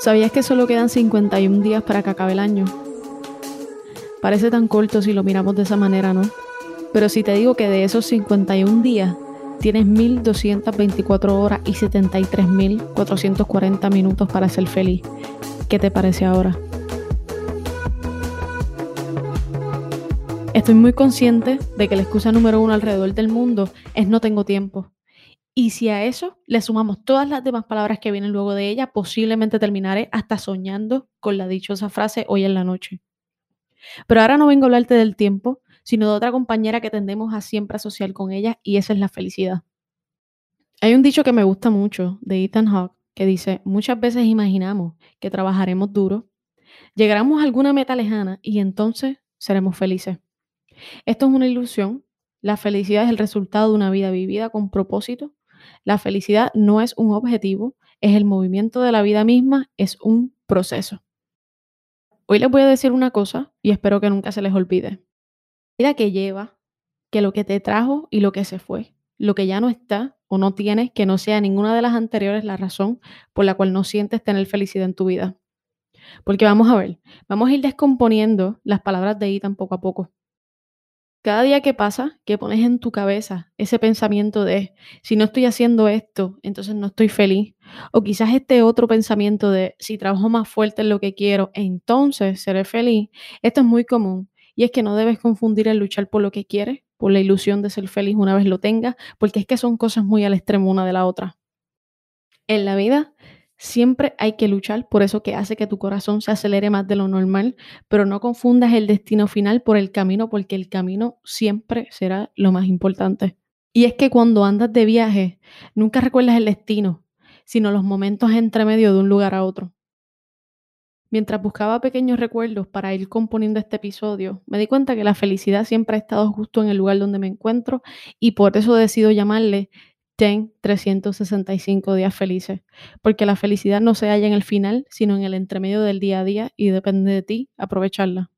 ¿Sabías que solo quedan 51 días para que acabe el año? Parece tan corto si lo miramos de esa manera, ¿no? Pero si te digo que de esos 51 días tienes 1.224 horas y 73.440 minutos para ser feliz, ¿qué te parece ahora? Estoy muy consciente de que la excusa número uno alrededor del mundo es no tengo tiempo. Y si a eso le sumamos todas las demás palabras que vienen luego de ella, posiblemente terminaré hasta soñando con la dichosa frase hoy en la noche. Pero ahora no vengo a hablarte del tiempo, sino de otra compañera que tendemos a siempre asociar con ella y esa es la felicidad. Hay un dicho que me gusta mucho de Ethan Hawke que dice, muchas veces imaginamos que trabajaremos duro, llegaremos a alguna meta lejana y entonces seremos felices. Esto es una ilusión. La felicidad es el resultado de una vida vivida con propósito la felicidad no es un objetivo, es el movimiento de la vida misma, es un proceso. Hoy les voy a decir una cosa y espero que nunca se les olvide. Vida que lleva, que lo que te trajo y lo que se fue, lo que ya no está o no tienes, que no sea ninguna de las anteriores la razón por la cual no sientes tener felicidad en tu vida. Porque vamos a ver, vamos a ir descomponiendo las palabras de Ethan poco a poco. Cada día que pasa, que pones en tu cabeza ese pensamiento de, si no estoy haciendo esto, entonces no estoy feliz. O quizás este otro pensamiento de, si trabajo más fuerte en lo que quiero, entonces seré feliz. Esto es muy común. Y es que no debes confundir el luchar por lo que quieres, por la ilusión de ser feliz una vez lo tengas, porque es que son cosas muy al extremo una de la otra. En la vida Siempre hay que luchar por eso que hace que tu corazón se acelere más de lo normal, pero no confundas el destino final por el camino, porque el camino siempre será lo más importante. Y es que cuando andas de viaje, nunca recuerdas el destino, sino los momentos entre medio de un lugar a otro. Mientras buscaba pequeños recuerdos para ir componiendo este episodio, me di cuenta que la felicidad siempre ha estado justo en el lugar donde me encuentro y por eso decido llamarle ten 365 días felices, porque la felicidad no se halla en el final, sino en el entremedio del día a día y depende de ti aprovecharla.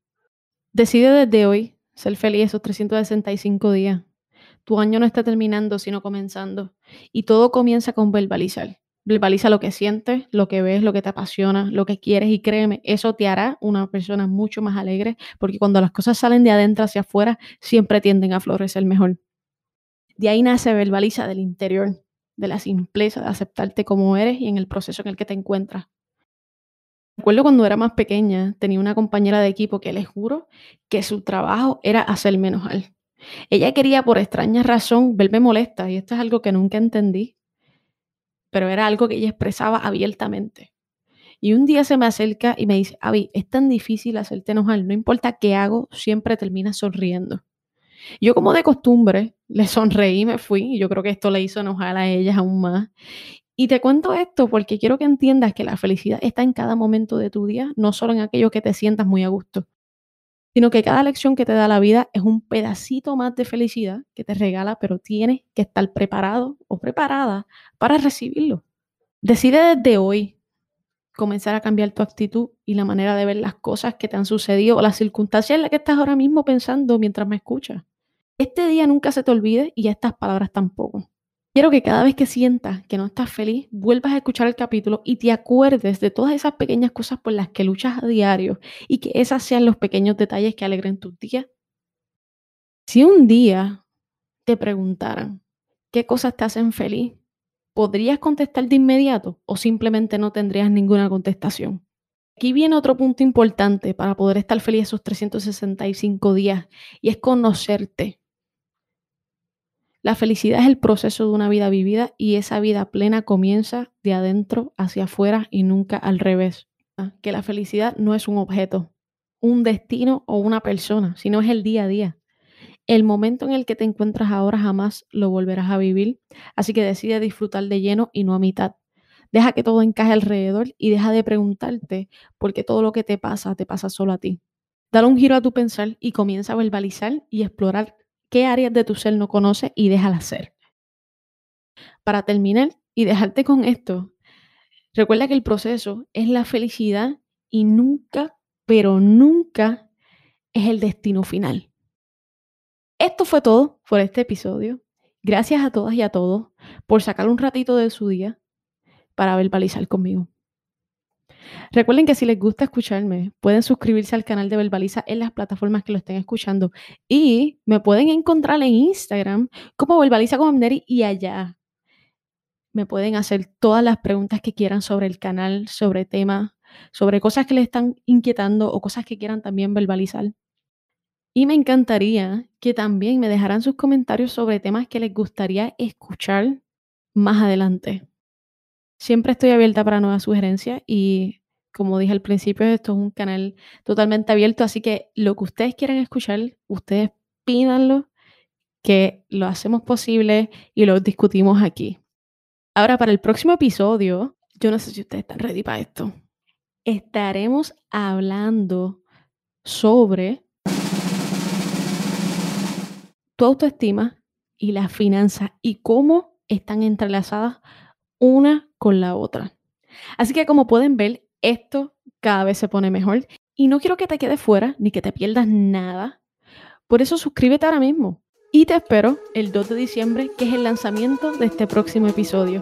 Decide desde hoy ser feliz esos 365 días. Tu año no está terminando, sino comenzando. Y todo comienza con verbalizar. Verbaliza lo que sientes, lo que ves, lo que te apasiona, lo que quieres y créeme, eso te hará una persona mucho más alegre, porque cuando las cosas salen de adentro hacia afuera, siempre tienden a florecer mejor. De ahí nace verbaliza del interior, de la simpleza de aceptarte como eres y en el proceso en el que te encuentras. Recuerdo cuando era más pequeña, tenía una compañera de equipo que les juro que su trabajo era hacerme enojar. Ella quería por extraña razón verme molesta y esto es algo que nunca entendí, pero era algo que ella expresaba abiertamente. Y un día se me acerca y me dice, Avi, es tan difícil hacerte enojar, no importa qué hago, siempre terminas sonriendo. Yo como de costumbre le sonreí me fui y yo creo que esto le hizo enojar a ellas aún más. Y te cuento esto porque quiero que entiendas que la felicidad está en cada momento de tu día, no solo en aquello que te sientas muy a gusto, sino que cada lección que te da la vida es un pedacito más de felicidad que te regala, pero tienes que estar preparado o preparada para recibirlo. Decide desde hoy comenzar a cambiar tu actitud y la manera de ver las cosas que te han sucedido o las circunstancias en las que estás ahora mismo pensando mientras me escuchas. Este día nunca se te olvide y estas palabras tampoco. Quiero que cada vez que sientas que no estás feliz, vuelvas a escuchar el capítulo y te acuerdes de todas esas pequeñas cosas por las que luchas a diario y que esas sean los pequeños detalles que alegren tus días. Si un día te preguntaran qué cosas te hacen feliz, ¿podrías contestar de inmediato o simplemente no tendrías ninguna contestación? Aquí viene otro punto importante para poder estar feliz esos 365 días y es conocerte. La felicidad es el proceso de una vida vivida y esa vida plena comienza de adentro hacia afuera y nunca al revés. Ah, que la felicidad no es un objeto, un destino o una persona, sino es el día a día. El momento en el que te encuentras ahora jamás lo volverás a vivir, así que decide disfrutar de lleno y no a mitad. Deja que todo encaje alrededor y deja de preguntarte por qué todo lo que te pasa te pasa solo a ti. Dale un giro a tu pensar y comienza a verbalizar y explorar qué áreas de tu ser no conoces y déjala ser. Para terminar y dejarte con esto, recuerda que el proceso es la felicidad y nunca, pero nunca es el destino final. Esto fue todo por este episodio. Gracias a todas y a todos por sacar un ratito de su día para verbalizar conmigo. Recuerden que si les gusta escucharme, pueden suscribirse al canal de Verbaliza en las plataformas que lo estén escuchando. Y me pueden encontrar en Instagram como Verbaliza con Amneri y allá me pueden hacer todas las preguntas que quieran sobre el canal, sobre temas, sobre cosas que les están inquietando o cosas que quieran también verbalizar. Y me encantaría que también me dejaran sus comentarios sobre temas que les gustaría escuchar más adelante. Siempre estoy abierta para nuevas sugerencias y como dije al principio, esto es un canal totalmente abierto, así que lo que ustedes quieran escuchar, ustedes pídanlo, que lo hacemos posible y lo discutimos aquí. Ahora, para el próximo episodio, yo no sé si ustedes están ready para esto. Estaremos hablando sobre tu autoestima y la finanza y cómo están entrelazadas una con la otra. Así que como pueden ver, esto cada vez se pone mejor y no quiero que te quedes fuera ni que te pierdas nada. Por eso suscríbete ahora mismo y te espero el 2 de diciembre, que es el lanzamiento de este próximo episodio.